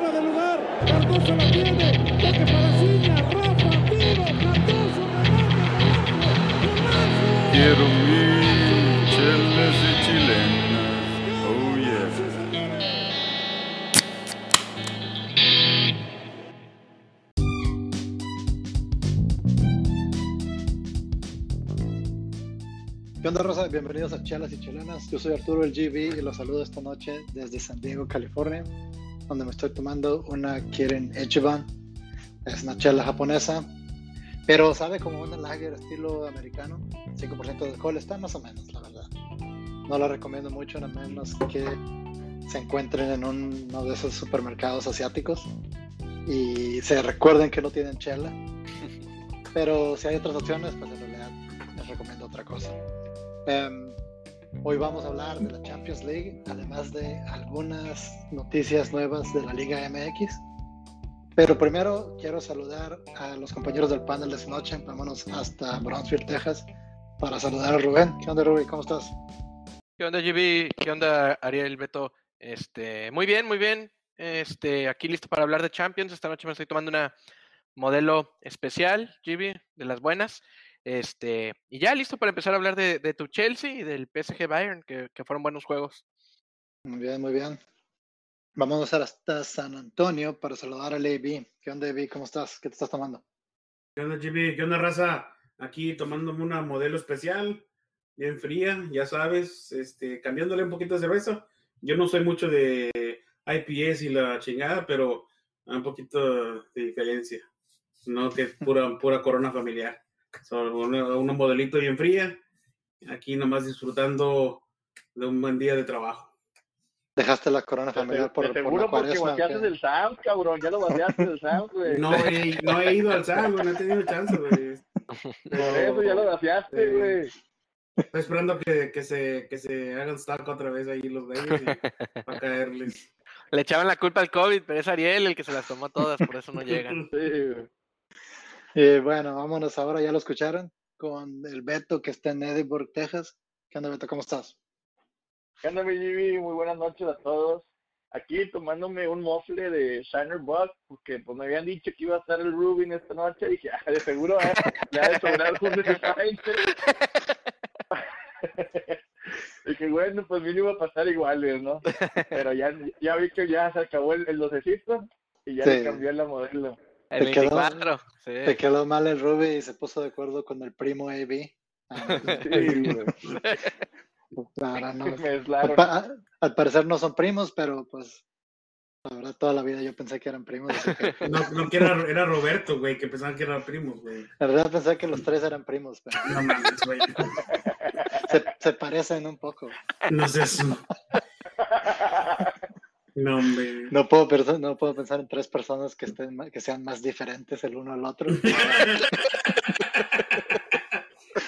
fuera de lugar. Cardoso la tiene. Toque para Ciña. Rafa, tiro. Cardoso, remate. Quiero mi chelas y chilenas. Oh yeah. ¿Qué onda, Rosa? Bienvenidos a Chelas y Chilenas. Yo soy Arturo el GB y los saludo esta noche desde San Diego, California, donde me estoy tomando una Kirin Ichiban. Es una chela japonesa, pero sabe como una lager estilo americano. 5% de alcohol está más o menos, la verdad. No la recomiendo mucho, a menos que se encuentren en uno de esos supermercados asiáticos y se recuerden que no tienen chela. Pero si hay otras opciones, pues en realidad les recomiendo otra cosa. Em, hoy vamos a hablar de la Champions League, además de algunas noticias nuevas de la Liga MX. Pero primero quiero saludar a los compañeros del panel de esta noche. Vámonos hasta Brownsville, Texas, para saludar a Rubén. ¿Qué onda, Rubén? ¿Cómo estás? ¿Qué onda, GB? ¿Qué onda, Ariel, Beto? Este, muy bien, muy bien. Este, aquí listo para hablar de Champions. Esta noche me estoy tomando una modelo especial, GB, de las buenas. Este, y ya listo para empezar a hablar de, de tu Chelsea y del PSG Bayern, que, que, fueron buenos juegos. Muy bien, muy bien. Vamos hasta San Antonio para saludar al AB. ¿Qué onda, AB? ¿Cómo estás? ¿Qué te estás tomando? ¿Qué onda, GB? ¿Qué onda, raza? Aquí tomándome una modelo especial, bien fría, ya sabes, este, cambiándole un poquito de cerveza. Yo no soy mucho de IPS y la chingada, pero un poquito de diferencia. No que pura, pura corona familiar. Son una, una, modelito bien fría. Aquí nomás disfrutando de un buen día de trabajo. Dejaste la corona familiar por, por seguro por porque vaciaste del Sound, cabrón. Ya lo vaciaste del Sound, güey. No, he, no he ido al Sound, güey. No he tenido chance, güey. Por eso ya lo vaciaste, Sí. güey. Estoy esperando que, que, se, que se hagan stack otra vez ahí los y para caerles. Le echaban la culpa al COVID, pero es Ariel el que se las tomó todas, por eso no llegan. Sí, güey. Y bueno, vámonos ahora, ya lo escucharon, con el Beto que está en Edinburgh, Texas. ¿Qué onda, Beto? ¿Cómo estás? ¿Qué onda, mi? Muy buenas noches a todos. Aquí tomándome un mofle de Shiner Buck, porque pues me habían dicho que iba a estar el Rubin esta noche. Y dije, ah, de seguro eh, le ha de sobrar un desaire. dije, bueno, pues mínimo pasar iguales, ¿no? Pero ya, ya vi que ya se acabó el, el docecito y ya Sí. le cambió la modelo. El Te quedó- 24, sí. Te quedó mal el Ruby y se puso de acuerdo con el primo AB. Ah, güey. ahora no. Me Al, aislaron. pa- al parecer no son primos, pero pues la verdad toda la vida yo pensé que eran primos. que- No, no que era, era Roberto, güey, que pensaban que eran primos, güey. la verdad pensé que los tres eran primos, pero No mames, güey. se, se parecen un poco. No es eso. No, hombre. No puedo, pensar, no puedo pensar en tres personas que, estén, que sean más diferentes el uno al otro.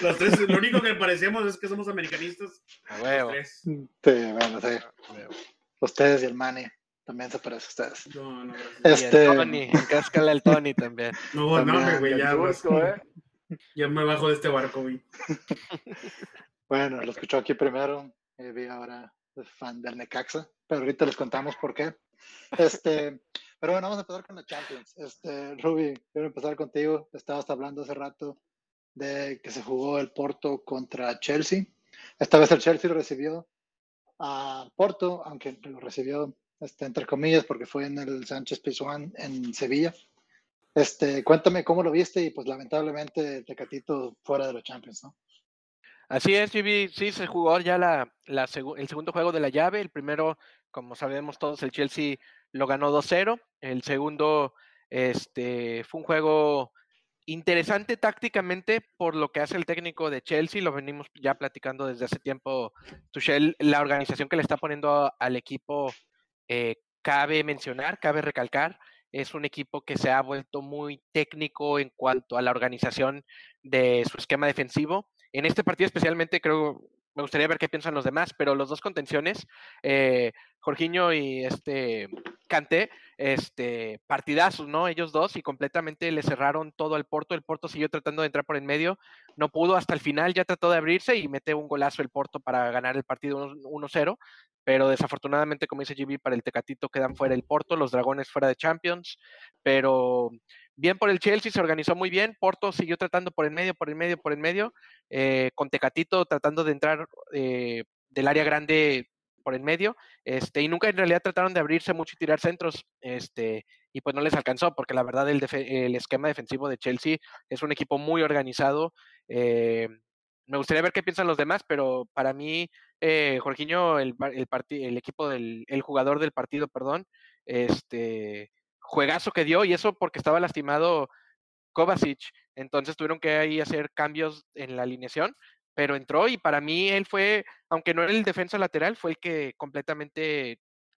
Los tres, lo único que parecemos es que somos americanistas. A Los huevo. tres. Sí, bueno, sí. a huevo. Ustedes y el Manny también se parecen a ustedes. No, no, gracias. Y el Este, Tony, encáscale al Tony también. No, no, hombre, güey, ya, turco, ¿eh? ya me bajo de este barco, güey. bueno, lo escuchó aquí primero. eh, vi ahora fan del Necaxa, pero ahorita les contamos por qué. Este, pero bueno, vamos a empezar con la Champions. Este, Ruby, quiero empezar contigo. Estabas hablando hace rato de que se jugó el Porto contra Chelsea. Esta vez el Chelsea recibió a Porto, aunque lo recibió este, entre comillas porque fue en el Sánchez Pizjuán en Sevilla. Este, cuéntame cómo lo viste y pues lamentablemente Tecatito fuera de los Champions, ¿no? Así es, GB, sí, se jugó ya la, el segundo juego de la llave. El primero, como sabemos todos, el Chelsea lo ganó 2-0. El segundo este, fue un juego interesante tácticamente por lo que hace el técnico de Chelsea. Lo venimos ya platicando desde hace tiempo, Tuchel, la organización que le está poniendo al equipo, eh, cabe mencionar, cabe recalcar. Es un equipo que se ha vuelto muy técnico en cuanto a la organización de su esquema defensivo. En este partido especialmente creo, me gustaría ver qué piensan los demás, pero los dos contenciones, eh, Jorginho y este Kanté, este, partidazos, ¿no? Ellos dos y completamente le cerraron todo al Porto. El Porto siguió tratando de entrar por en medio, no pudo hasta el final, ya trató de abrirse y mete un golazo el Porto para ganar el partido 1-0. Pero desafortunadamente, como dice GB, para el Tecatito quedan fuera el Porto, los Dragones fuera de Champions, pero bien por el Chelsea, se organizó muy bien, Porto siguió tratando por el medio, por el medio, por el medio, eh, con Tecatito tratando de entrar eh, del área grande por el medio, este, y nunca en realidad trataron de abrirse mucho y tirar centros, este, y pues no les alcanzó, porque la verdad el, el esquema defensivo de Chelsea es un equipo muy organizado. Eh, me gustaría ver qué piensan los demás, pero para mí, eh, Jorginho, el, el, el equipo del, el jugador del partido, perdón, este juegazo que dio, y eso porque estaba lastimado Kovacic, entonces tuvieron que ahí hacer cambios en la alineación, pero entró y para mí él fue, aunque no era el defensa lateral, fue el que completamente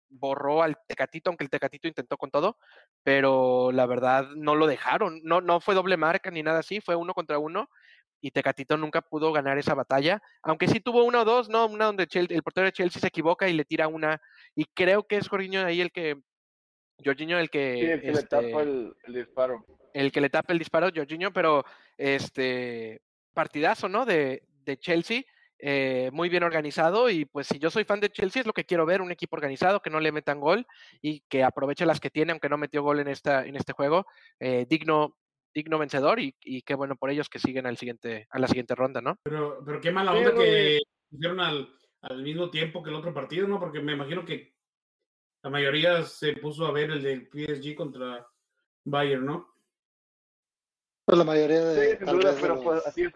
borró al Tecatito, aunque el Tecatito intentó con todo, pero la verdad no lo dejaron, no, no fue doble marca ni nada así, fue uno contra uno y Tecatito nunca pudo ganar esa batalla, aunque sí tuvo uno o dos, ¿no? Una donde el portero de Chelsea se equivoca y le tira una, y creo que es Jorginho ahí el que, Jorginho el que... Sí, el que le tapa este el, el disparo. El que le tapa el disparo, Jorginho, pero este partidazo, ¿no? De, de Chelsea, eh, muy bien organizado y pues si yo soy fan de Chelsea es lo que quiero ver, un equipo organizado que no le metan gol y que aproveche las que tiene, aunque no metió gol en, esta, en este juego, eh, digno digno vencedor y, y, qué bueno por ellos que siguen al siguiente, a la siguiente ronda, ¿no? Pero, pero qué mala onda que hicieron al, al mismo tiempo que el otro partido, ¿no? Porque me imagino que la mayoría se puso a ver el del PSG contra Bayern, ¿no? Pues la mayoría de. Sí, sin duda, pero los, pues así es.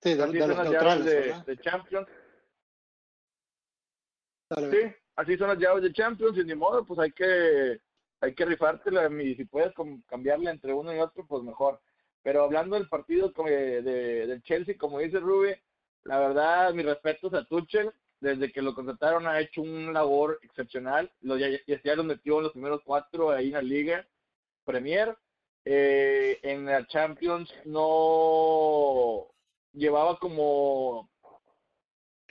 Sí, de, así de son los las neutrales. llaves de, Champions. Dale, Sí, así son las llaves de Champions y ni modo, pues hay que hay que rifártela y si puedes cambiarla entre uno y otro, pues mejor. Pero hablando del partido como de, de- del Chelsea, como dice Rubi, la verdad, mis respetos a Tuchel, desde que lo contrataron ha hecho una labor excepcional, lo, ya, ya, ya lo metió en los primeros cuatro ahí en la liga Premier, eh, en la Champions no llevaba como,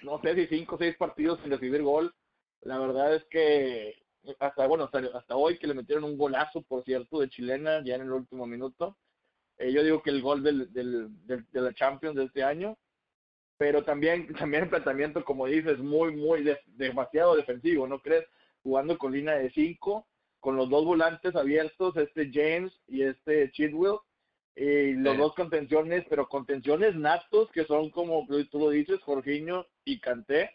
no sé si cinco o seis partidos sin recibir gol, la verdad es que hasta bueno hasta, hasta hoy que le metieron un golazo por cierto de chilena ya en el último minuto eh, yo digo que el gol del, del, del, de la Champions de este año pero también también el planteamiento como dices muy muy de, demasiado defensivo no crees jugando con línea de cinco con los dos volantes abiertos este James y este Chidwell y los Sí. dos contenciones pero contenciones natos que son como tú lo dices Jorginho y Canté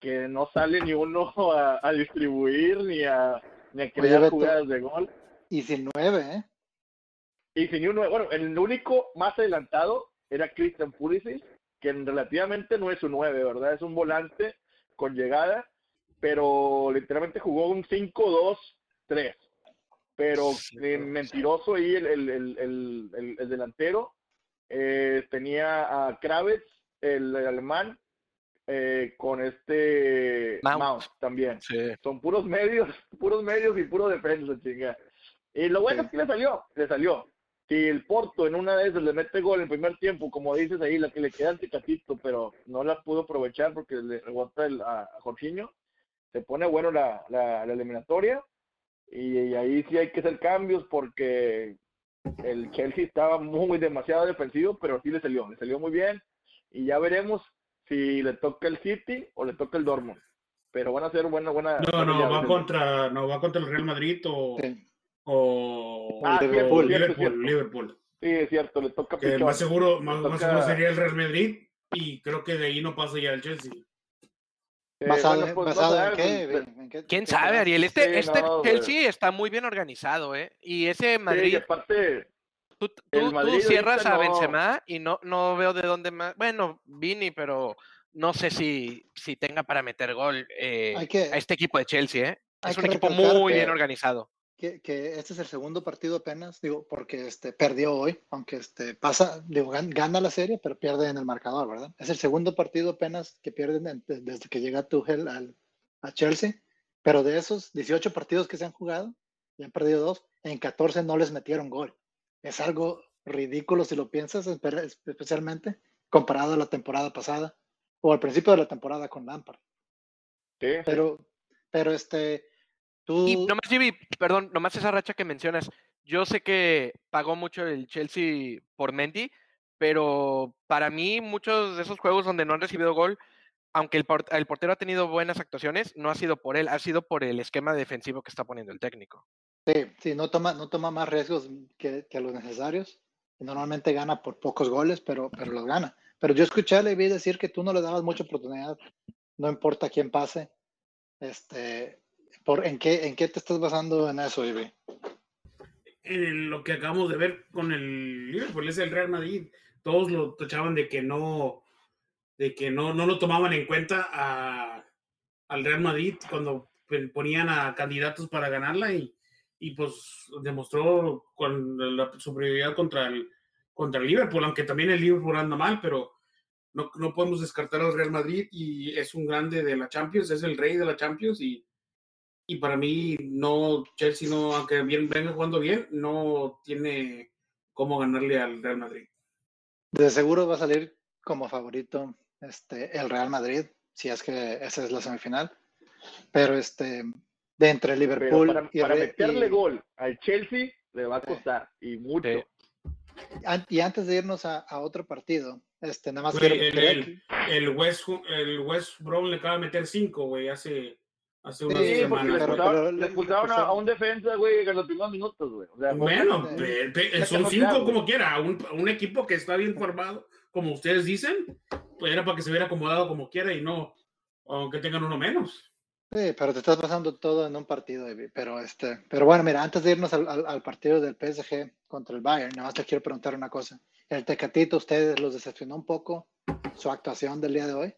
que no sale ni uno a, a distribuir ni a, ni a crear Beto. jugadas de gol. Y sin nueve, ¿eh? Y sin ni uno, bueno, el único más adelantado era Christian Pulisic, que relativamente no es un 9, ¿verdad? Es un volante con llegada, pero literalmente jugó un 5-2-3. Pero eh, mentiroso ahí el, el, el, el, el- el delantero. Eh, tenía a Kravitz, el, el alemán, eh, con este Mount. Mount también Sí. son puros medios, puros medios y puro defensa, chinga. Y lo bueno Sí. es que le salió, le salió. Si el Porto en una de esas le mete gol en primer tiempo, como dices ahí, la que le queda Tecatito, pero no la pudo aprovechar porque le rebota el, a, a Jorginho, se pone bueno la, la, la eliminatoria y, y ahí sí hay que hacer cambios porque el Chelsea estaba muy demasiado defensivo, pero sí le salió, le salió muy bien y ya veremos si le toca el City o le toca el Dortmund. Pero van a ser buena, buena. No, buenas no, va contra, no, va contra el Real Madrid o, Sí. o, Ah, o Liverpool, cierto, cierto. Liverpool. Sí, es cierto, le toca Que pichón. más seguro, Le más, seguro sería el Real Madrid y creo que de ahí no pasa ya el Chelsea. Eh, ¿Basado, bueno, en- no basado en sabes, qué? ¿En qué- ¿Quién sabe? Ariel? Este, Sí, este no. Chelsea está muy bien organizado, ¿eh? Y ese Sí, y Madrid, aparte, tú, tú- el tú Madrid cierras a no- Benzema y no, no veo de dónde más. Bueno, Vini, pero no sé si, si tenga para meter gol eh, que- a este equipo de Chelsea, ¿eh? Es un equipo muy que- bien organizado. que, que este es el segundo partido apenas, digo, porque este perdió hoy, aunque este pasa, digo, gan- gana la serie, pero pierde en el marcador, ¿verdad? Es el segundo partido apenas que pierden en- de- desde que llega Tuchel al, a Chelsea, pero de esos 18 partidos que se han jugado, y han perdido dos, en 14 no les metieron gol. Es algo ridículo si lo piensas, espe- especialmente comparado a la temporada pasada o al principio de la temporada con Lampard. sí. Pero, pero este, tú... Y nomás, Jimmy, perdón, nomás esa racha que mencionas. Yo sé que pagó mucho el Chelsea por Mendy, pero para mí muchos de esos juegos donde no han recibido gol aunque el, el portero ha tenido buenas actuaciones, no ha sido por él, ha sido por el esquema defensivo que está poniendo el técnico. Sí, sí, no toma, no toma más riesgos que, que los necesarios. Normalmente gana por pocos goles, pero, pero los gana. Pero yo escuché a Levi decir que tú no le dabas mucha oportunidad, no importa quién pase. Este, por, ¿en, qué, ¿En qué te estás basando en eso, Levi? en lo que acabamos de ver con el Liverpool es el Real Madrid. Todos lo tachaban de que no, de que no, no lo tomaban en cuenta al Real Madrid cuando pe- ponían a candidatos para ganarla y, y pues demostró con la superioridad contra el, contra el Liverpool, aunque también el Liverpool anda mal, pero no, no podemos descartar al Real Madrid y es un grande de la Champions, es el rey de la Champions y y para mí no Chelsea no aunque bien venga jugando bien no tiene cómo ganarle al Real Madrid De seguro va a salir como favorito este, el Real Madrid, si es que esa es la semifinal. Pero este, de entre Liverpool para, y, para meterle y- gol al Chelsea le va a Sí. costar y mucho. Sí. an- y antes de irnos a, a otro partido, este, nada más Güey, quiero- el- el- que- el West el West Brom le acaba de meter cinco güey hace hace unas Sí, semanas le pero- expulsaron, pero le le- expulsaron le a, un defensa, güey, en los primeros minutos, güey. O sea, bueno pe- Ya son que cinco güey. como quiera un, un equipo que está bien formado como ustedes dicen pues era para que se hubiera acomodado como quiera y no aunque tengan uno menos Sí, pero te estás pasando todo en un partido, pero este, pero bueno, mira, antes de irnos al, al- partido del PSG contra el Bayern, nada más te quiero preguntar una cosa. El Tecatito, ¿ustedes los decepcionó un poco su actuación del día de hoy?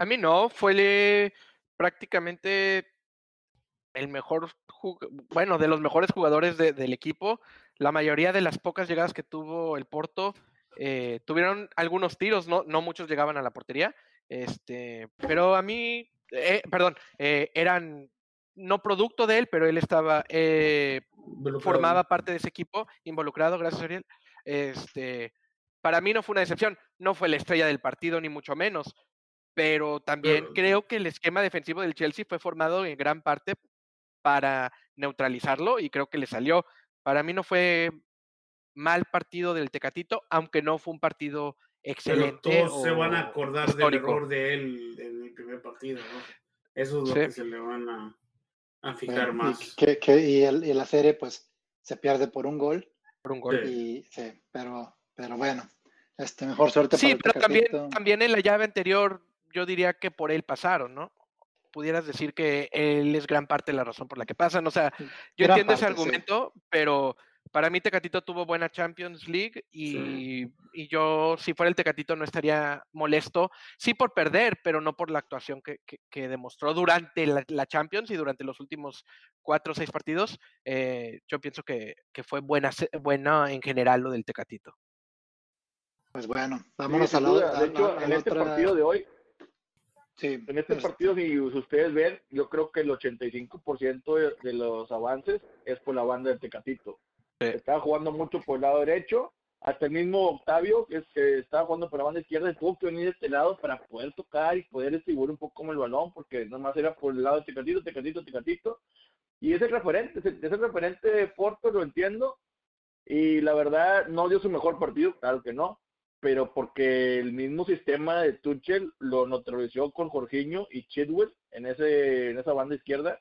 A mí no, fue prácticamente el mejor, bueno, de los mejores jugadores de- del equipo. La mayoría de las pocas llegadas que tuvo el Porto eh, tuvieron algunos tiros, no, no muchos llegaban a la portería, este, pero a mí, eh, perdón, eh, eran no producto de él, pero él estaba, eh, formaba parte de ese equipo, involucrado, gracias Ariel. Este, para mí no fue una decepción, no fue la estrella del partido, ni mucho menos, pero también Pero- creo que el esquema defensivo del Chelsea fue formado en gran parte para neutralizarlo y creo que le salió. Para mí no fue mal partido del Tecatito, aunque no fue un partido Pero excelente. todos se van a o acordar histórico. del error de él en el primer partido, ¿no? Eso es lo Sí. que se le van a, a fijar Bueno, y, más. que, que- y, el- y la serie, pues, se pierde por un gol, por un gol. Sí. y sí, pero, pero bueno, este, mejor suerte Sí, para pero también, también en la llave anterior, yo diría que por él pasaron, ¿no? Pudieras decir que él es gran parte de la razón por la que pasan. O sea, yo Gran entiendo ese parte, sí. argumento, pero para mí Tecatito tuvo buena Champions League y, y yo, si fuera el Tecatito, no estaría molesto. Sí por perder, pero no por la actuación que, que- que demostró durante la, la Champions y durante los últimos cuatro o seis partidos. Eh, yo pienso que, que fue buena, buena en general lo del Tecatito. Pues bueno, Sí, vámonos sin a la, De hecho, a- a en este otra- partido de hoy, sí, en este este, partido, si ustedes ven, yo creo que el 85% de, de los avances es por la banda del Tecatito. Estaba jugando mucho por el lado derecho, hasta el mismo Octavio, que es que estaba jugando por la banda izquierda, tuvo que venir de este lado para poder tocar y poder distribuir un poco como el balón, porque nada más era por el lado de Tecatito, Tecatito, Tecatito. Y es el referente, es el, es el referente de Porto, lo entiendo. Y la verdad, no dio su mejor partido, claro que no, pero porque el mismo sistema de Tuchel lo neutralizó con Jorginho y Chidwell en, ese, en esa banda izquierda,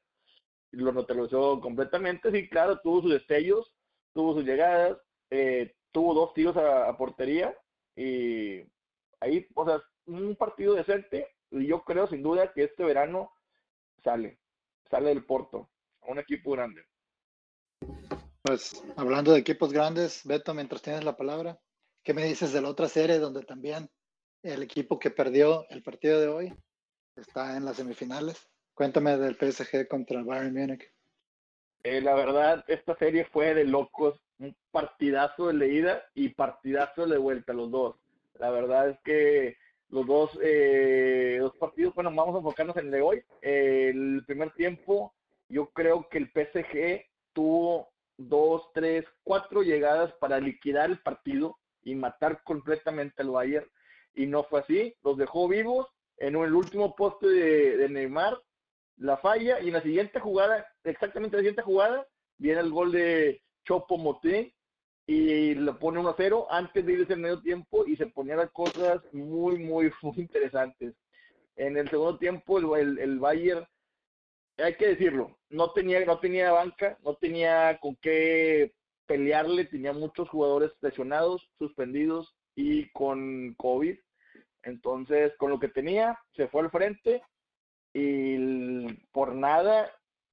lo neutralizó completamente. Sí, claro, tuvo sus destellos, tuvo sus llegadas, eh, tuvo dos tiros a, a portería y ahí, o sea, un partido decente y yo creo sin duda que este verano sale, sale del Porto, un equipo grande. Pues hablando de equipos grandes, Beto, mientras tienes la palabra, ¿qué me dices de la otra serie donde también el equipo que perdió el partido de hoy está en las semifinales? Cuéntame del PSG contra Bayern Múnich. Eh, la verdad, esta serie fue de locos, un partidazo de leída y partidazo de vuelta, los dos. La verdad es que los dos, eh, dos partidos, bueno, vamos a enfocarnos en el de hoy. El primer tiempo, yo creo que el PSG tuvo dos, tres, cuatro llegadas para liquidar el partido y matar completamente al Bayern. Y no fue así, los dejó vivos en el último poste de, de Neymar la falla y en la siguiente jugada, exactamente en la siguiente jugada, viene el gol de Chopo Motín y lo pone 1-0 antes de irse al medio tiempo y se ponían las cosas muy, muy, muy interesantes. En el segundo tiempo, el, el, el Bayern, hay que decirlo, no tenía, no tenía banca, no tenía con qué pelearle, tenía muchos jugadores lesionados, suspendidos y con COVID. Entonces, con lo que tenía, se fue al frente y por nada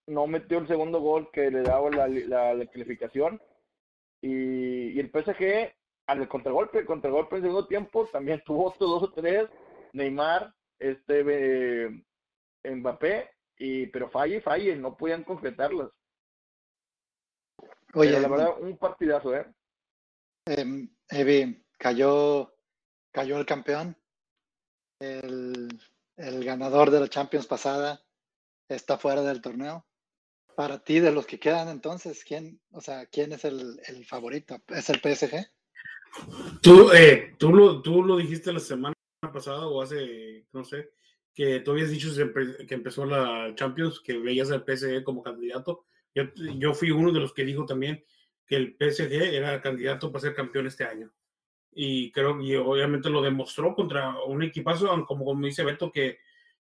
no metió el segundo gol que le daba la, la, la calificación. Y, y el PSG, al contragolpe, el contragolpe en segundo tiempo, también tuvo otros dos o tres. Neymar, este eh, Mbappé, y, pero falle, falle, no podían concretarlas. Oye, Pero la verdad, un partidazo, ¿eh? em, Evi, cayó, cayó el campeón, el, el ganador de la Champions pasada está fuera del torneo. Para ti, de los que quedan entonces, ¿quién, o sea, quién es el, favorito? ¿Es el PSG? Tú, eh, tú, lo, tú lo dijiste la semana pasada o hace, no sé, que tú habías dicho que empe- que empezó la Champions, que veías al PSG como candidato. Yo, yo fui uno de los que dijo también que el PSG era candidato para ser campeón este año. Y creo que obviamente lo demostró contra un equipazo, como, como dice Beto, que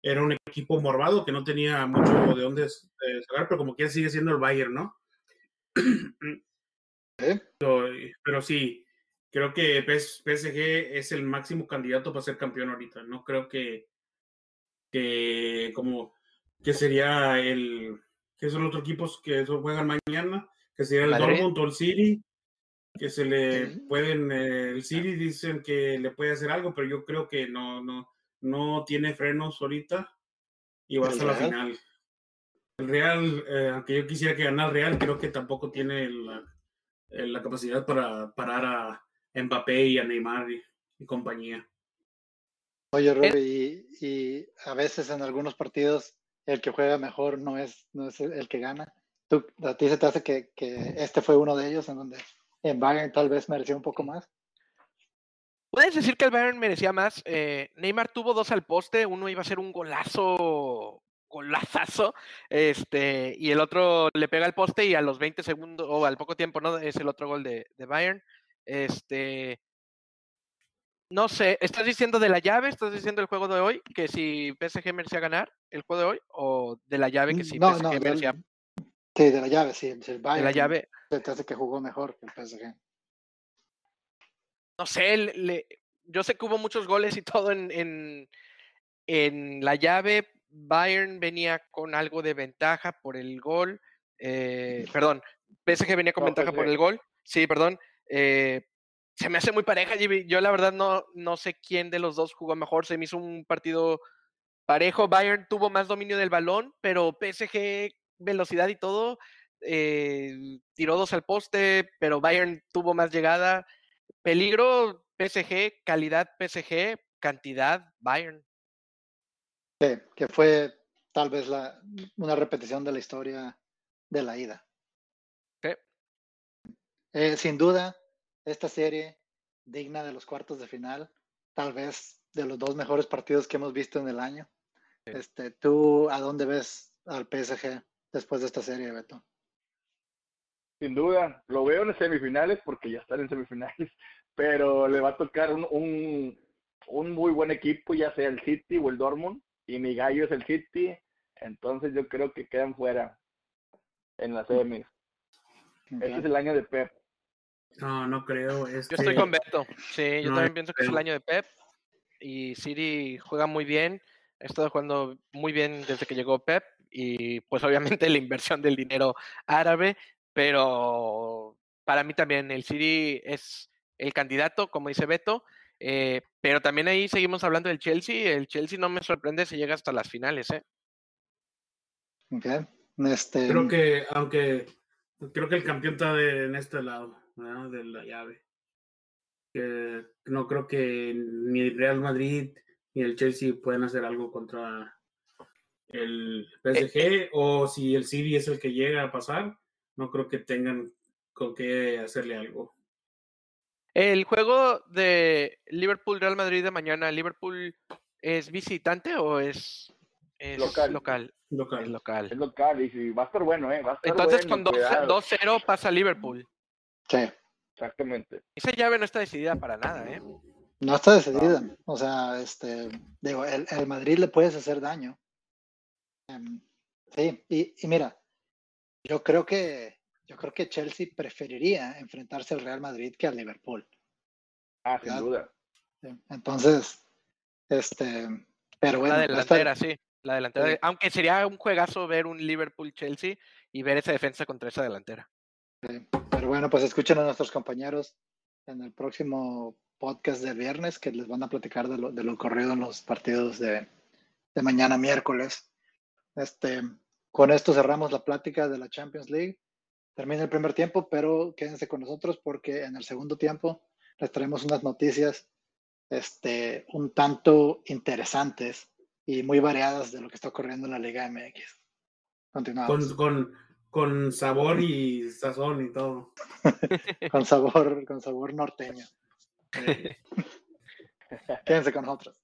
era un equipo mormado, que no tenía mucho de dónde eh, sacar, pero como que sigue siendo el Bayern, ¿no? ¿Eh? Pero, pero sí, creo que PS- PSG es el máximo candidato para ser campeón ahorita. No creo que, que como que sería el que son los otros equipos que juegan mañana, que sería el Madrid. Dortmund o el City, que se le Sí. pueden eh, el City dicen que le puede hacer algo, pero yo creo que no no no tiene frenos ahorita y va ¿El hasta la Real? final. El Real, eh, aunque yo quisiera que ganara el Real, creo que tampoco tiene la, eh, la capacidad para parar a Mbappé y a Neymar y, y compañía. Oye, Robbie, y, y a veces en algunos partidos el que juega mejor no es, no es el, el que gana. ¿Tú, ¿A ti se te hace que, que este fue uno de ellos en donde en Bayern tal vez mereció un poco más? Puedes decir que el Bayern merecía más. eh, Neymar tuvo dos al poste, uno iba a ser un golazo, golazazo, este, y el otro le pega al poste y a los 20 segundos, o al poco tiempo, ¿no? Es el otro gol de, de Bayern. Este, no sé, ¿estás diciendo de la llave? ¿Estás diciendo el juego de hoy? Que si PSG merecía ganar el juego de hoy, o de la llave que si no, PSG no, merecía sí, de la llave, sí. El de Bayern la llave. se te hace que jugó mejor que el PSG. No sé, le- yo sé que hubo muchos goles y todo en, en, en la llave. Bayern venía con algo de ventaja por el gol. eh, perdón, PSG venía con No, ventaja por el gol. Sí, perdón. eh, se me hace muy pareja. Jimmy. Yo la verdad no, no sé quién de los dos jugó mejor. Se me hizo un partido parejo. Bayern tuvo más dominio del balón, pero PSG, velocidad y todo, eh, tiró dos al poste, pero Bayern tuvo más llegada. Peligro PSG, calidad PSG, cantidad Bayern. Sí, que fue tal vez la, una repetición de la historia de la ida. Sí. Eh, sin duda, esta serie digna de los cuartos de final, tal vez de los dos mejores partidos que hemos visto en el año. Este, ¿Tú a dónde ves al PSG después de esta serie, Beto? Sin duda, lo veo en semifinales porque ya están en semifinales, pero le va a tocar un, un, un muy buen equipo, ya sea el City o el Dortmund, y mi gallo es el City, entonces yo creo que quedan fuera en las semis. Este es el año de Pep. No, no creo. Yo Este, estoy con Beto. Sí, yo no, también pienso que es el año de Pep. Y City juega muy bien. Ha estado jugando muy bien desde que llegó Pep. Y pues obviamente la inversión del dinero árabe. Pero para mí también el City es el candidato, como dice Beto. eh, pero también ahí seguimos hablando del Chelsea. El Chelsea no me sorprende si llega hasta las finales. ¿eh? Ok. Este, Creo que, aunque creo que el campeón está de- en este lado, ¿verdad? de la llave. Que no creo que ni el Real Madrid ni el Chelsea puedan hacer algo contra el PSG, o si el City es el que llega a pasar, no creo que tengan con qué hacerle algo. El juego de Liverpool-Real Madrid de mañana, ¿Liverpool es visitante o es, es Local. local? Local. Es local. Es local y sí, va a estar bueno, ¿eh? Va a estar Entonces bueno, con dos- cuidado. 2-0 pasa Liverpool. sí, Exactamente. Esa llave no está decidida para nada, ¿eh? No está decidida. O sea, este, digo, el, el Madrid le puedes hacer daño. Em, sí, y, y mira, yo creo que yo creo que Chelsea preferiría enfrentarse al Real Madrid que al Liverpool. Ah, sin duda. ¿sí? Entonces, este, pero bueno, la delantera, sí. La delantera. Sí. Aunque sería un juegazo ver un Liverpool-Chelsea y ver esa defensa contra esa delantera. Pero bueno, pues escuchen a nuestros compañeros en el próximo podcast del viernes que les van a platicar de lo, de lo ocurrido en los partidos de, de mañana miércoles. Este, con esto cerramos la plática de la Champions League. Termina el primer tiempo, pero quédense con nosotros porque en el segundo tiempo les traemos unas noticias este, un tanto interesantes y muy variadas de lo que está ocurriendo en la Liga MX. Continuamos. Con, con, con sabor y sazón y todo. con sabor, con sabor norteño. Eh, Quédense con nosotros.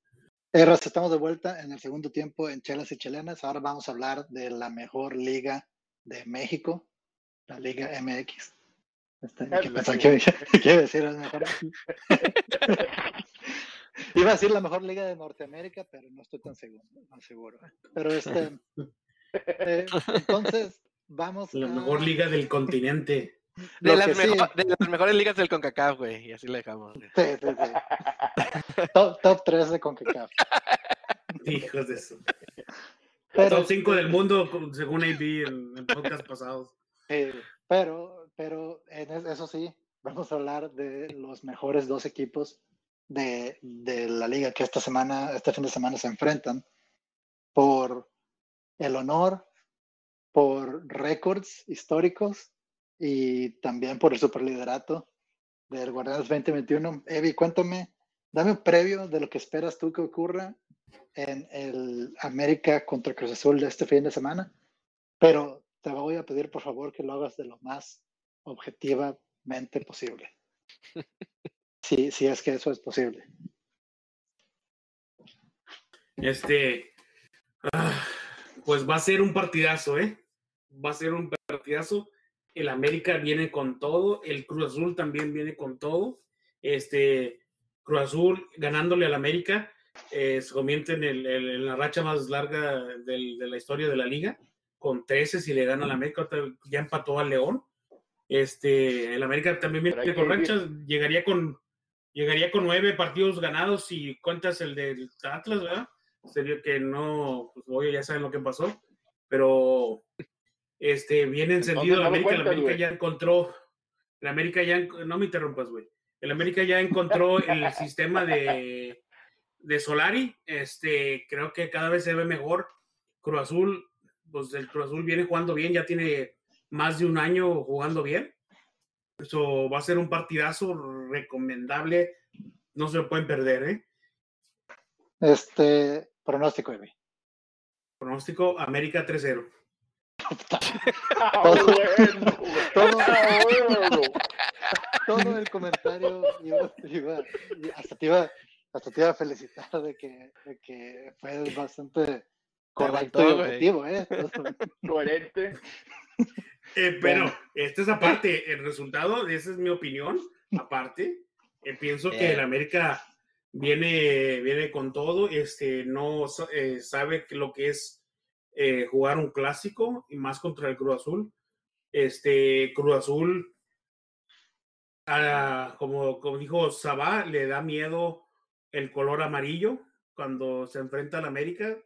Raza, estamos de vuelta en el segundo tiempo en Chelas y Chelenas. Ahora vamos a hablar de la mejor liga de México, la Liga MX. Este, ¿qué que- a decir la mejor? Iba a decir la mejor liga de Norteamérica, pero no estoy tan seguro. tan seguro. Pero este, eh, entonces vamos La a- mejor liga del continente. De las, que sí- mejo- de las mejores ligas del CONCACAF, güey. Y así le dejamos. güey. Sí, sí, sí. Top, top 3 de CONCACAF. Hijos de eso. Pero, Top 5 del mundo, según AB en, en podcast pasados. sí, pero, pero en es- eso sí, vamos a hablar de los mejores dos equipos de, de la liga que esta semana, este fin de semana se enfrentan por el honor, por récords históricos y también por el superliderato del Guardianes 2021. Evi, cuéntame, dame un previo de lo que esperas tú que ocurra en el América contra Cruz Azul de este fin de semana, pero te voy a pedir por favor que lo hagas de lo más objetivamente posible. Si, si es que eso es posible. Este, ah, pues va a ser un partidazo, ¿eh? Va a ser un partidazo. El América viene con todo, el Cruz Azul también viene con todo. Este, Cruz Azul ganándole al América, eh, se convierte en, el- el- en la racha más larga del- de la historia de la liga, con 13 si le gana al América, ya empató al León. Este, el América también viene con rachas, llegaría con, llegaría con nueve partidos ganados si cuentas el del Atlas, ¿verdad? Sería que no, pues oye, ya saben lo que pasó, pero este, viene encendido el América, el América ya encontró, el América ya, no me interrumpas, güey, el América ya encontró el sistema de, de Solari, este, creo que cada vez se ve mejor, Cruz Azul, pues el Cruz Azul viene jugando bien, ya tiene más de un año jugando bien, eso va a ser un partidazo recomendable, no se lo pueden perder, ¿eh? Este pronóstico, Evi. Pronóstico América 3-0. Bueno. Todo- bueno. Todo el comentario iba, iba- y hasta, te iba, hasta te iba a felicitar de que, de que fue bastante correcto y objetivo, ¿eh? Coherente. Eh, pero Bueno. este es aparte, el resultado, esa es mi opinión, aparte, eh, pienso que el. América viene, viene con todo, este, no eh, sabe lo que es eh, jugar un clásico y más contra el Cruz Azul. Este, Cruz Azul, ah, como, dijo Sabá, le da miedo el color amarillo cuando se enfrenta al América,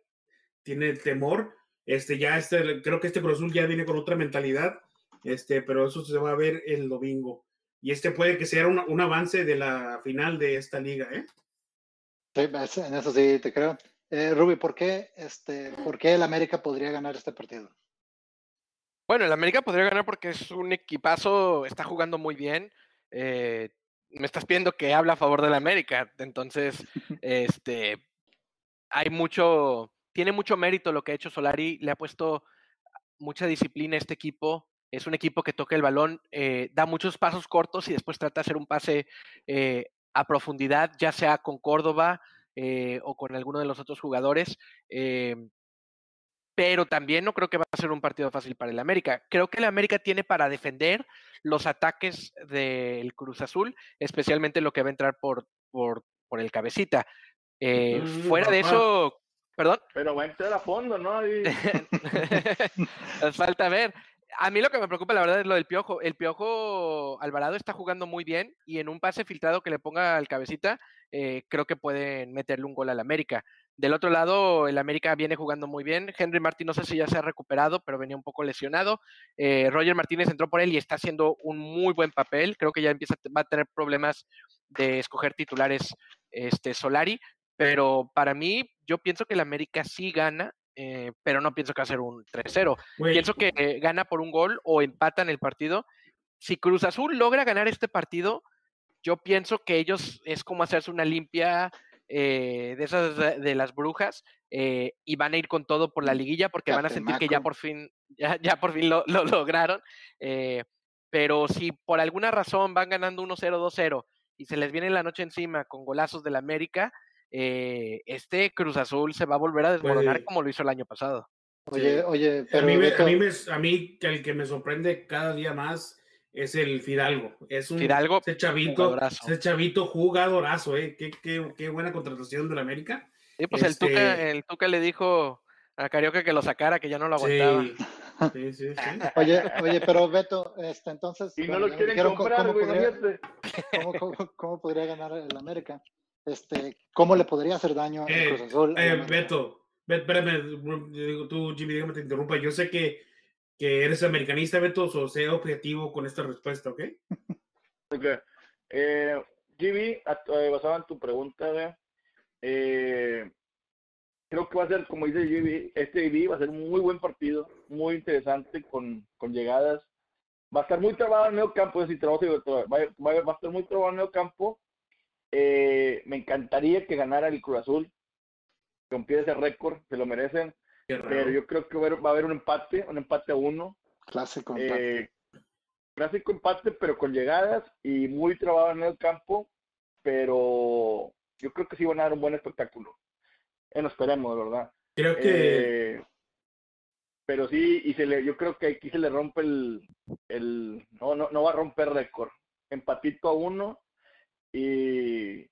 tiene temor. Este, ya este, creo que este Cruz Azul ya viene con otra mentalidad, este, pero eso se va a ver el domingo. Y este puede que sea un, un avance de la final de esta liga, ¿eh? Sí, en eso sí te creo. Eh, Ruby, ¿por qué, este, ¿por qué el América podría ganar este partido? Bueno, el América podría ganar porque es un equipazo, está jugando muy bien. eh, me estás pidiendo que habla a favor del América, entonces, este, hay mucho, tiene mucho mérito lo que ha hecho Solari, le ha puesto mucha disciplina a este equipo. Es un equipo que toca el balón, eh, da muchos pasos cortos y después trata de hacer un pase eh, a profundidad, ya sea con Córdoba eh, o con alguno de los otros jugadores. eh, pero también no creo que va a ser un partido fácil para el América. Creo que el América tiene para defender los ataques del Cruz Azul, especialmente lo que va a entrar por, por, por el cabecita. Eh, Mm, fuera de papá. eso, perdón. Pero va a entrar a fondo, ¿no? Nos falta ver. A mí lo que me preocupa, la verdad, es lo del Piojo. El Piojo Alvarado está jugando muy bien y en un pase filtrado que le ponga al cabecita, eh, creo que pueden meterle un gol al América. Del otro lado, el América viene jugando muy bien. Henry Martín no sé si ya se ha recuperado, pero venía un poco lesionado. Eh, Roger Martínez entró por él y está haciendo un muy buen papel. Creo que ya empieza, va a tener problemas de escoger titulares este, Solari, pero para mí, yo pienso que el América sí gana, eh, pero no pienso que va a ser un 3-0. Güey, Pienso que eh, gana por un gol o empatan el partido. Si Cruz Azul logra ganar este partido, yo pienso que ellos es como hacerse una limpia eh, de esas de, las brujas eh, y van a ir con todo por la liguilla porque van a sentir que ya por fin, ya, ya por fin lo, lo lograron. pero si por alguna razón van ganando 1-0, 2-0 y se les viene la noche encima con golazos del América, eh, este Cruz Azul se va a volver a desmoronar Puede- como lo hizo el año pasado. Oye, oye, a pero mí, me- a, mí me- a mí el que me sorprende cada día más es el Fidalgo. Es un Fidalgo, ese chavito, jugadorazo. ese chavito jugadorazo, eh. Qué, qué, qué buena contratación del América. Sí, pues el, Tuca, Este- el Tuca le dijo a Carioca que lo sacara, que ya no lo aguantaba. Sí, sí, sí, sí. oye, oye, pero Beto, este, entonces. Y no bueno, lo quieren comprar, cómo güey, podría- imagínate. ¿Cómo, cómo, cómo podría ganar el América? Este, ¿Cómo le podría hacer daño Eh, al Cruz Azul? Eh? Beto, Be- espérame, digo, tú, Jimmy, dígame, te interrumpa. Yo sé que, que eres americanista, Beto, o sea objetivo con esta respuesta, ¿ok? Ok. Eh, a- eh, basado en tu pregunta, eh, creo que va a ser, como dice GB, este GB va a ser un muy buen partido, muy interesante, con, con llegadas. Va a estar muy trabado en el medio campo, es decir, trabajo, va, a- va a- va a estar muy trabado en el medio campo. Eh, me encantaría que ganara el Cruz Azul, rompiera ese récord, se lo merecen, pero yo creo que va a haber, un empate, un empate a uno. Clásico empate. Eh, clásico empate, pero con llegadas y muy trabado en el campo, pero yo creo que sí van a dar un buen espectáculo. Eh, lo esperemos, de verdad. Creo que Eh, pero sí, y se le, yo creo que aquí se le rompe el, el no, no, no va a romper récord. Empatito a uno y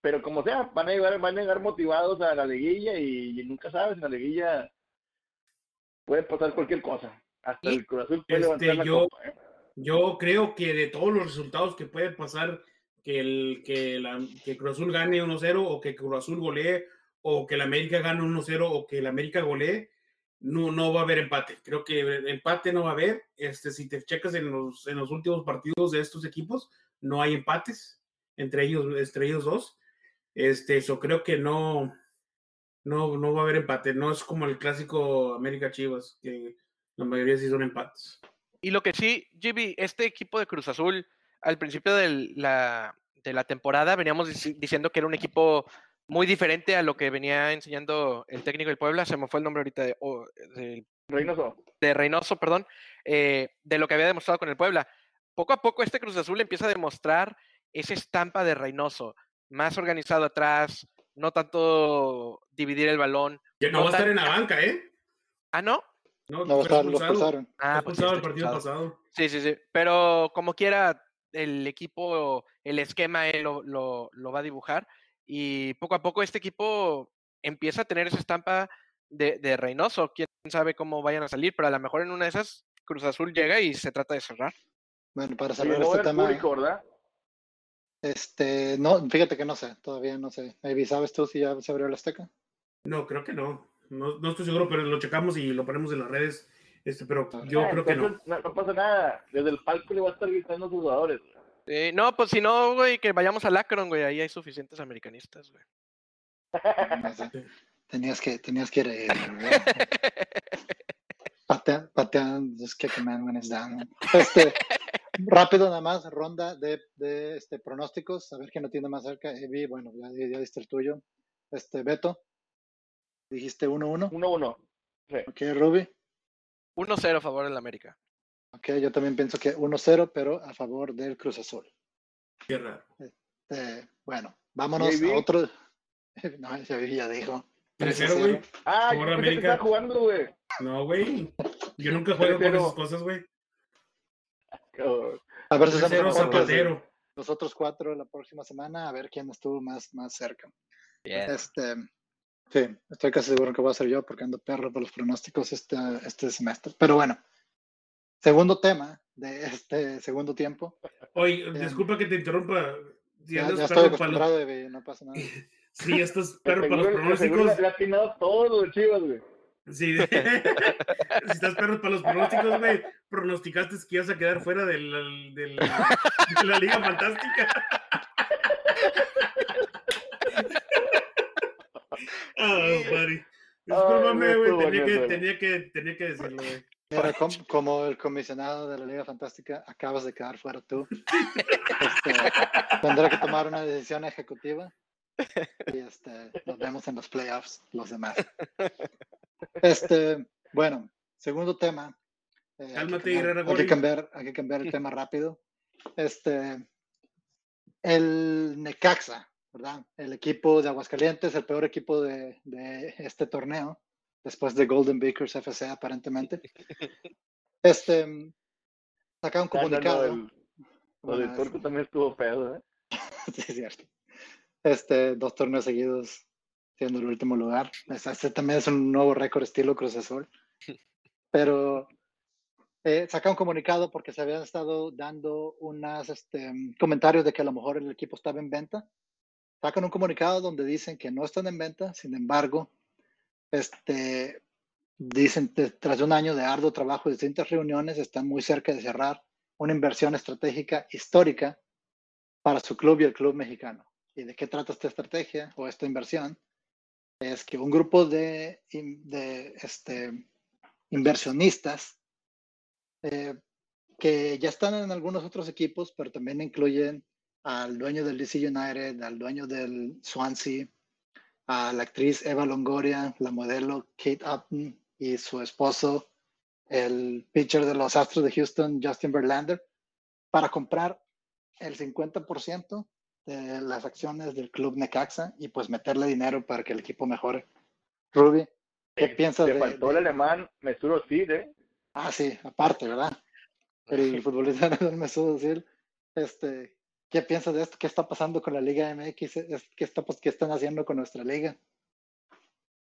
pero como sea, van a llegar, van a llegar motivados a la liguilla y, y nunca sabes, en la liguilla puede pasar cualquier cosa. Hasta Y, el Cruz Azul puede este, levantar la yo- copa, ¿eh? yo creo que de todos los resultados que pueden pasar, que el que, la, que Cruz Azul gane 1-0 o que Cruz Azul golee o que el América gane 1-0 o que el América golee, no, no va a haber empate. Creo que empate no va a haber. Este, si te checas en los, en los últimos partidos de estos equipos, no hay empates entre ellos, entre ellos dos. Este, eso creo que no, no, no va a haber empate. No es como el clásico América Chivas, que la mayoría sí son empates. Y lo que sí, Jimmy, este equipo de Cruz Azul, al principio de la, de la temporada, veníamos dici- diciendo que era un equipo muy diferente a lo que venía enseñando el técnico del Puebla, se me fue el nombre ahorita de, o- del Reynoso. de Reynoso, perdón, eh, de lo que había demostrado con el Puebla. Poco a poco este Cruz Azul empieza a demostrar esa estampa de Reynoso, más organizado atrás, no tanto dividir el balón. Que no, No va a estar en la banca, ¿eh? Ah, ¿no? No, No, fue está, lo expulsaron. Ah, pues el partido pasado. Sí, sí, sí. Pero como quiera, el equipo, el esquema, él lo, lo- lo va a dibujar. Y poco a poco este equipo empieza a tener esa estampa de, de Reynoso. Quién sabe cómo vayan a salir, pero a lo mejor en una de esas Cruz Azul llega y se trata de cerrar. Bueno, para cerrar va este tema, público, ¿verdad? Este, no, fíjate que no sé, todavía no sé. Maybe, ¿sabes tú si ya se abrió la Azteca? No, creo que no. no. No estoy seguro, pero lo checamos y lo ponemos en las redes. Este, pero Ah, yo Ah, creo que no. no. no pasa nada. Desde el palco le va a estar gritando a sus jugadores. güey. Eh, no, pues si no, güey, que vayamos al Akron, güey. Ahí hay suficientes americanistas, güey. Tenías que, tenías que ir. ¿verdad? Patea- Patean, just kick a man when it's down. Este, rápido nada más, ronda de, de este, pronósticos, a ver quién lo tiene más cerca. Evi, bueno, ya, ya diste el tuyo. Este, Beto, dijiste 1-1. 1-1. Sí. Ok, Ruby. 1-0 a favor del América. Ok, yo también pienso que 1-0, pero a favor del Cruz Azul. Qué raro. Eh, bueno, vámonos JB. a otro. No, ya, ya dijo. 3-0, güey. Ah, yo pensé que estaba jugando, güey. No, güey. Yo nunca juego con esas cosas, güey. A ver si Zapatero. los otros cuatro la próxima semana, a ver quién estuvo más, más cerca. Bien. Este, sí, estoy casi seguro que voy a ser yo porque ando perro por los pronósticos este, este semestre. Pero bueno, segundo tema de este segundo tiempo. Oye, Bien. disculpa que te interrumpa. Si Ya, andas ya estoy para los- acostumbrado, no pasa nada. Sí, estás De perro para los pronósticos. le ha atinado todo Chivas, güey. Sí. si estás perro para los pronósticos, güey, pronosticaste que ibas a quedar fuera del, del- de la Liga Fantástica. Ah, buddy. Discúlpame, güey. Tenía, que, tenía, que, tenía que decirlo, güey. Mira, com- como el comisionado de la Liga Fantástica, acabas de quedar fuera tú. Este, tendré que tomar una decisión ejecutiva. Y este, nos vemos en los playoffs, los demás. Este, bueno, segundo tema. Eh, hay que Cálmate, cambiar- hay que cambiar, hay que cambiar el tema rápido. Este, el Necaxa, ¿verdad? El equipo de Aguascalientes, el peor equipo de, de este torneo, después de Golden Bakers FC, aparentemente. Este, saca un no, no, comunicado. el- Lo Bueno, del turco también estuvo pedo, ¿eh? Sí, es cierto. Este, dos torneos seguidos siendo el último lugar. Es- Este también es un nuevo récord estilo Cruz Azul. Pero eh, saca un comunicado porque se habían estado dando unos este, comentarios de que a lo mejor el equipo estaba en venta. Sacan un comunicado donde dicen que no están en venta, sin embargo, este, dicen que tras un año de arduo trabajo y distintas reuniones, están muy cerca de cerrar una inversión estratégica histórica para su club y el club mexicano. ¿Y de qué trata esta estrategia o esta inversión? Es que un grupo de, este, inversionistas eh, que ya están en algunos otros equipos, pero también incluyen al dueño del DC United, al dueño del Swansea, a la actriz Eva Longoria, la modelo Kate Upton y su esposo, el pitcher de los Astros de Houston, Justin Verlander, para comprar el 50% de las acciones del club Necaxa y pues meterle dinero para que el equipo mejore. Ruby, ¿qué Eh, piensas Te de, faltó de- el alemán Mesut Özil, ¿eh? Ah, sí, aparte, ¿verdad? El futbolista del Mesut Özil. Este, ¿qué piensas de esto? ¿Qué está pasando con la Liga MX? ¿Qué, está, pas- ¿Qué están haciendo con nuestra liga?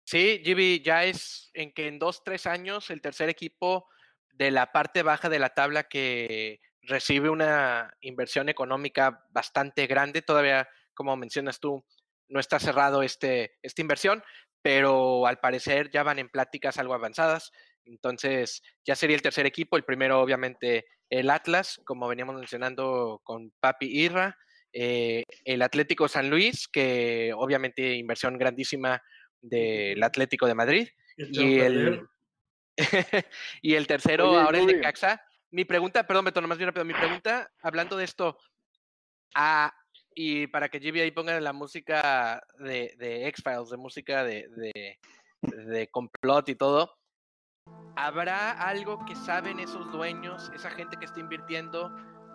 Sí, GB, ya es en que en dos, tres años el tercer equipo de la parte baja de la tabla que recibe una inversión económica bastante grande. Todavía, como mencionas tú, no está cerrado este, esta inversión, pero al parecer ya van en pláticas algo avanzadas. Entonces, ya sería el tercer equipo. El primero, obviamente, el Atlas, como veníamos mencionando con Papi Irra. eh, el Atlético San Luis, que obviamente inversión grandísima del Atlético de Madrid. Y el, y el tercero, Oye, ahora el de. Caxa. Mi pregunta, perdón, Beto, nomás bien rápido. Mi pregunta, hablando de esto, ah, y para que GB ahí ponga la música de, de X-Files, de música de, de, de complot y todo, ¿habrá algo que saben esos dueños, esa gente que está invirtiendo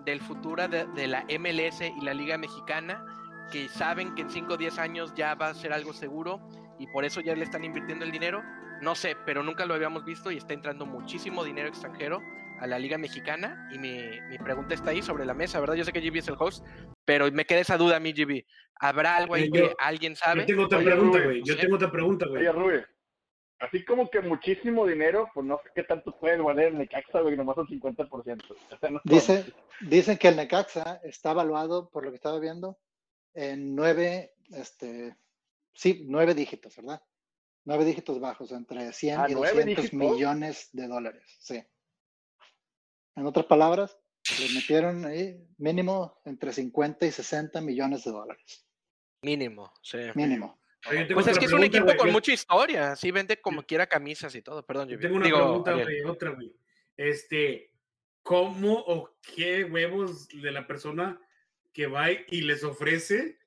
del futuro de la MLS y la Liga Mexicana, que saben que en 5 o 10 años ya va a ser algo seguro y por eso ya le están invirtiendo el dinero? No sé, pero nunca lo habíamos visto y está entrando muchísimo dinero extranjero a la Liga Mexicana. Y mi, mi pregunta está ahí sobre la mesa, ¿verdad? Yo sé que GB es el host, pero me queda esa duda a mí, GB. ¿Habrá algo ahí Eh, que yo- alguien sabe? Yo tengo otra Oye, pregunta, güey. Yo ¿sí? tengo otra pregunta, güey. Oye, Rubén, así como que muchísimo dinero, pues no sé qué tanto puede valer el Necaxa, güey, nomás un 50%. O sea, no- Dice, dicen que el Necaxa está evaluado, por lo que estaba viendo, en nueve, este, sí, nueve dígitos, ¿verdad? Nueve dígitos bajos, entre 100 ¿Ah, y nueve 200 dígitos? millones de dólares, sí. En otras palabras, le metieron ahí mínimo entre 50 y 60 millones de dólares, Mínimo, sí. mínimo. Oye, Pues es que es un equipo güey. con mucha historia, sí vende como quiera camisas y todo, perdón, Yo tengo una Digo, pregunta, güey, otra, güey. Este, ¿cómo o qué huevos de la persona que va y les ofrece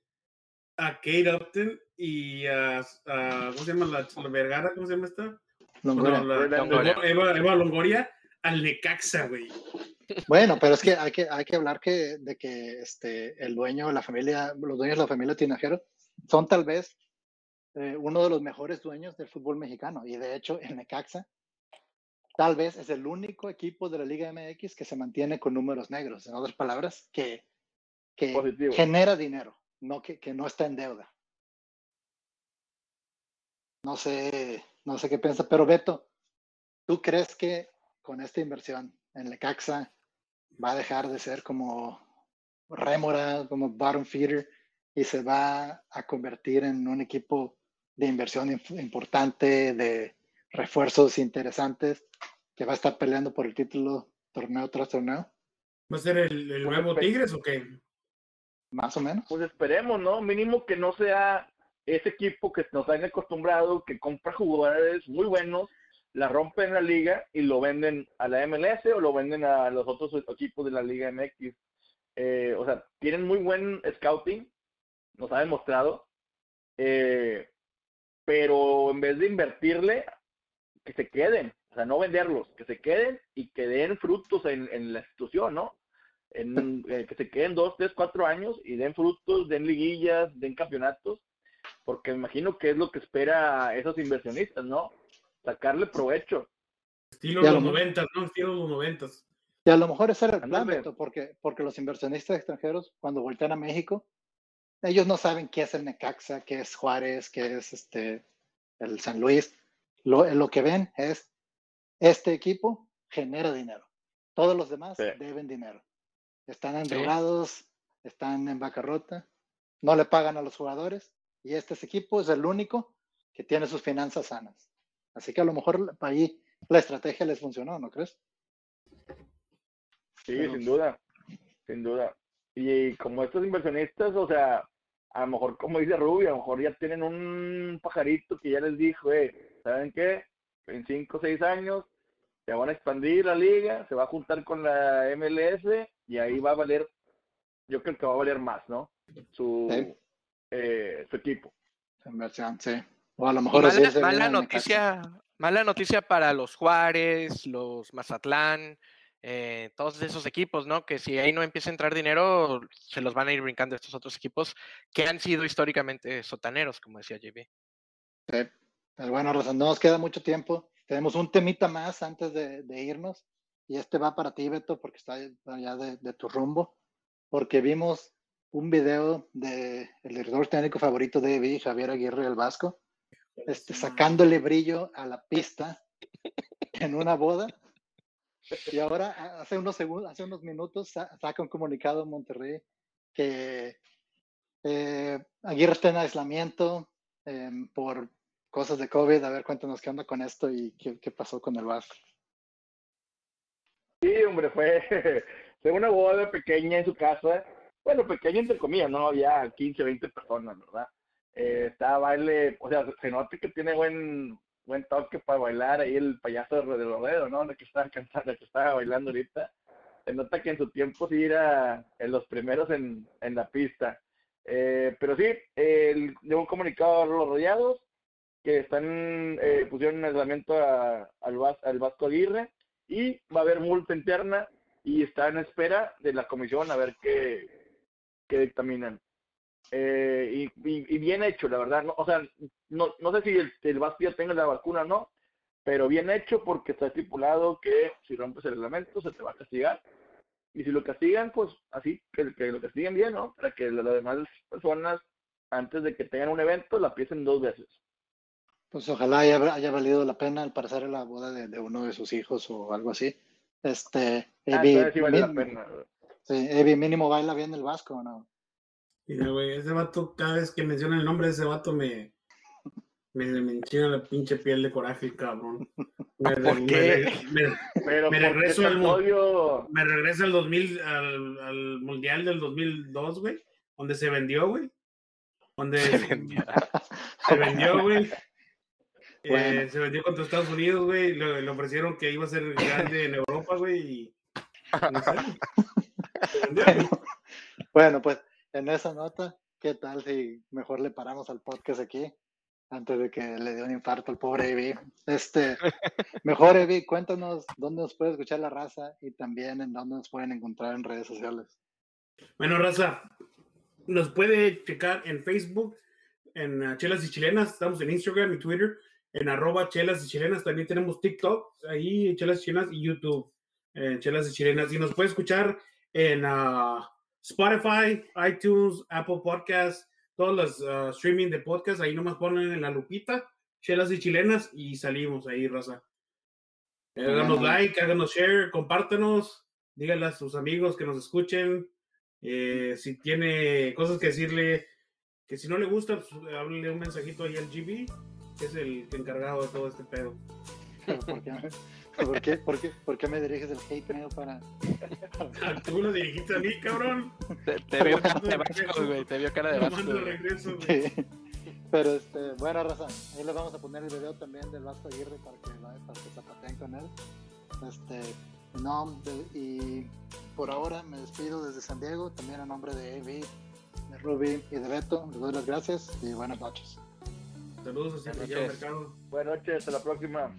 a Kate Upton y a, a- ¿cómo se llama la, la Vergara? ¿Cómo se llama esta? Longoria. No, la- Longoria. Eva, Eva Longoria al Necaxa, güey. Bueno, pero es que hay que, hay que hablar que, de que este, el dueño de la familia, los dueños de la familia Tinajero son tal vez eh, uno de los mejores dueños del fútbol mexicano. Y de hecho, el Necaxa tal vez es el único equipo de la Liga MX que se mantiene con números negros. En otras palabras, que, que Positivo. genera dinero, no que, que no está en deuda. No sé, no sé qué piensa, pero Beto, ¿tú crees que con esta inversión en Lecaxa va a dejar de ser como rémora, como bottom feeder y se va a convertir en un equipo de inversión importante, de refuerzos interesantes, que va a estar peleando por el título torneo tras torneo, ¿Va a ser el, el Pues, nuevo pues, Tigres o qué? más o menos? Pues esperemos, ¿no? Mínimo que no sea ese equipo que nos han acostumbrado, que compra jugadores muy buenos, la rompen en la liga y lo venden a la MLS o lo venden a los otros equipos de la Liga MX. Eh, o sea, tienen muy buen scouting, nos ha demostrado, eh, pero en vez de invertirle, que se queden, o sea, no venderlos, que se queden y que den frutos en, en la institución, ¿no? En, eh, que se queden dos, tres, cuatro años y den frutos, den liguillas, den campeonatos, porque me imagino que es lo que espera esos inversionistas, ¿no? Sacarle provecho. Estilo Ya los lo- noventas, ¿no? Estilo los noventas. Y a lo mejor ese era el plan. Beto, porque, porque los inversionistas extranjeros, cuando voltean a México, ellos no saben qué es el Necaxa, qué es Juárez, qué es este, el San Luis. Lo, lo que ven es, este equipo genera dinero. Todos los demás Sí. deben dinero. Están endeudados, están en bancarrota, no le pagan a los jugadores y este equipo es el único que tiene sus finanzas sanas. Así que a lo mejor ahí la estrategia les funcionó, ¿no crees? Sí, Pero- sin duda, sin duda. Y como estos inversionistas, o sea, a lo mejor, como dice Rubio, a lo mejor ya tienen un pajarito que ya les dijo, eh, ¿saben qué? En cinco o seis años se van a expandir la liga, se va a juntar con la MLS y ahí va a valer, yo creo que va a valer más, ¿no? Su, Sí. eh, su equipo. Inversión, sí. O a lo mejor mala, mala el noticia, mala noticia para los Juárez, los Mazatlán, eh, todos esos equipos, ¿no? Que si ahí no empieza a entrar dinero, se los van a ir brincando estos otros equipos que han sido históricamente sotaneros, como decía JB. Sí. Pero bueno, Rosa, no nos queda mucho tiempo. Tenemos un temita más antes de, de irnos. Y este va para ti, Beto, porque está allá de, de tu rumbo. Porque vimos un video de el director técnico favorito de EBI, Javier Aguirre del Vasco, este, sacándole brillo a la pista en una boda. Y ahora, hace unos segundos, hace unos minutos, sa- saca un comunicado en Monterrey que eh, Aguirre está en aislamiento em, por cosas de COVID. A ver, cuéntanos qué onda con esto y qué, qué pasó con el Vasco. Sí, hombre, fue, fue una boda pequeña en su casa. Bueno, pequeña entre comillas, no había 15, 20 personas, ¿verdad? Eh, estaba baile, o sea, se nota que tiene buen buen toque para bailar ahí el payaso de Rodeo, ¿no? El que estaba cantando, el que estaba bailando ahorita. Se nota que en su tiempo sí era en los primeros en, en la pista. Eh, pero sí, el, de un comunicado a los rodeados que están, eh, pusieron en aislamiento al, al Vasco Aguirre y va a haber multa interna y está en espera de la comisión a ver qué, qué dictaminan. Eh, y, y- y bien hecho, la verdad. No, o sea, no, no sé si el, el Vasco ya tenga la vacuna o no, pero bien hecho porque está estipulado que si rompes el reglamento se te va a castigar. Y si lo castigan, pues así, que, que lo castiguen bien, ¿no? Para que las demás personas, antes de que tengan un evento, la piensen dos veces. Pues ojalá haya, haya valido la pena al parecer la boda de, de uno de sus hijos o algo así. Este, Ah, Evi, entonces sí vale la min- pena. sí, Evi mínimo baila bien el Vasco, ¿o ¿no? Mira, güey, ese vato, cada vez que menciona el nombre de ese vato, me, me, me enchina la pinche piel de coraje, cabrón. Me, ¿Por me- qué? me- Pero Me porque regreso al episodio- me regresa al 2000, al, al Mundial del 2002, güey, donde se vendió, güey. Donde Se vendió. se vendió, güey. Eh, Bueno. se vendió contra Estados Unidos, güey. Le, le ofrecieron que iba a ser grande en Europa, güey. Y... no sé, se vendió, güey. Bueno, pues en esa nota, ¿qué tal si mejor le paramos al podcast aquí? Antes de que le dé un infarto al pobre Evi. Este, mejor Evi, cuéntanos dónde nos puede escuchar la raza y también en dónde nos pueden encontrar en redes sociales. Bueno, raza, nos puede checar en Facebook, en uh, Chelas y Chilenas, estamos en Instagram y Twitter, en arroba chelas y chilenas. También tenemos TikTok, ahí chelas y chilenas y YouTube, eh, chelas y chilenas. Y nos puede escuchar en ah, Spotify, iTunes, Apple Podcasts, todos los ah, streaming de podcast. Ahí nomás ponen en la lupita, chelas y chilenas y salimos ahí, raza. Eh, Háganos Bueno. like, háganos share, compártanos, díganle a sus amigos que nos escuchen. Eh, si tiene cosas que decirle, que si no le gusta, pues, háblele un mensajito ahí al GB, que es el encargado de todo este pedo. ¿Por qué, por qué, por qué- me diriges el hate mail para.? Tú lo dijiste a mí, cabrón. Te, te vio cara de Vasco, güey. Te vio cara de Vasco. mando de güey. regreso, güey. Sí. Pero este, buena raza. Ahí les vamos a poner el video también del Vasco Aguirre para que, para que zapateen con él. Este, no, de- y por ahora me despido desde San Diego, también a nombre de Evi, de Ruby y de Beto. Les doy las gracias y buenas noches. Saludos a. Buenas noches, hasta la próxima.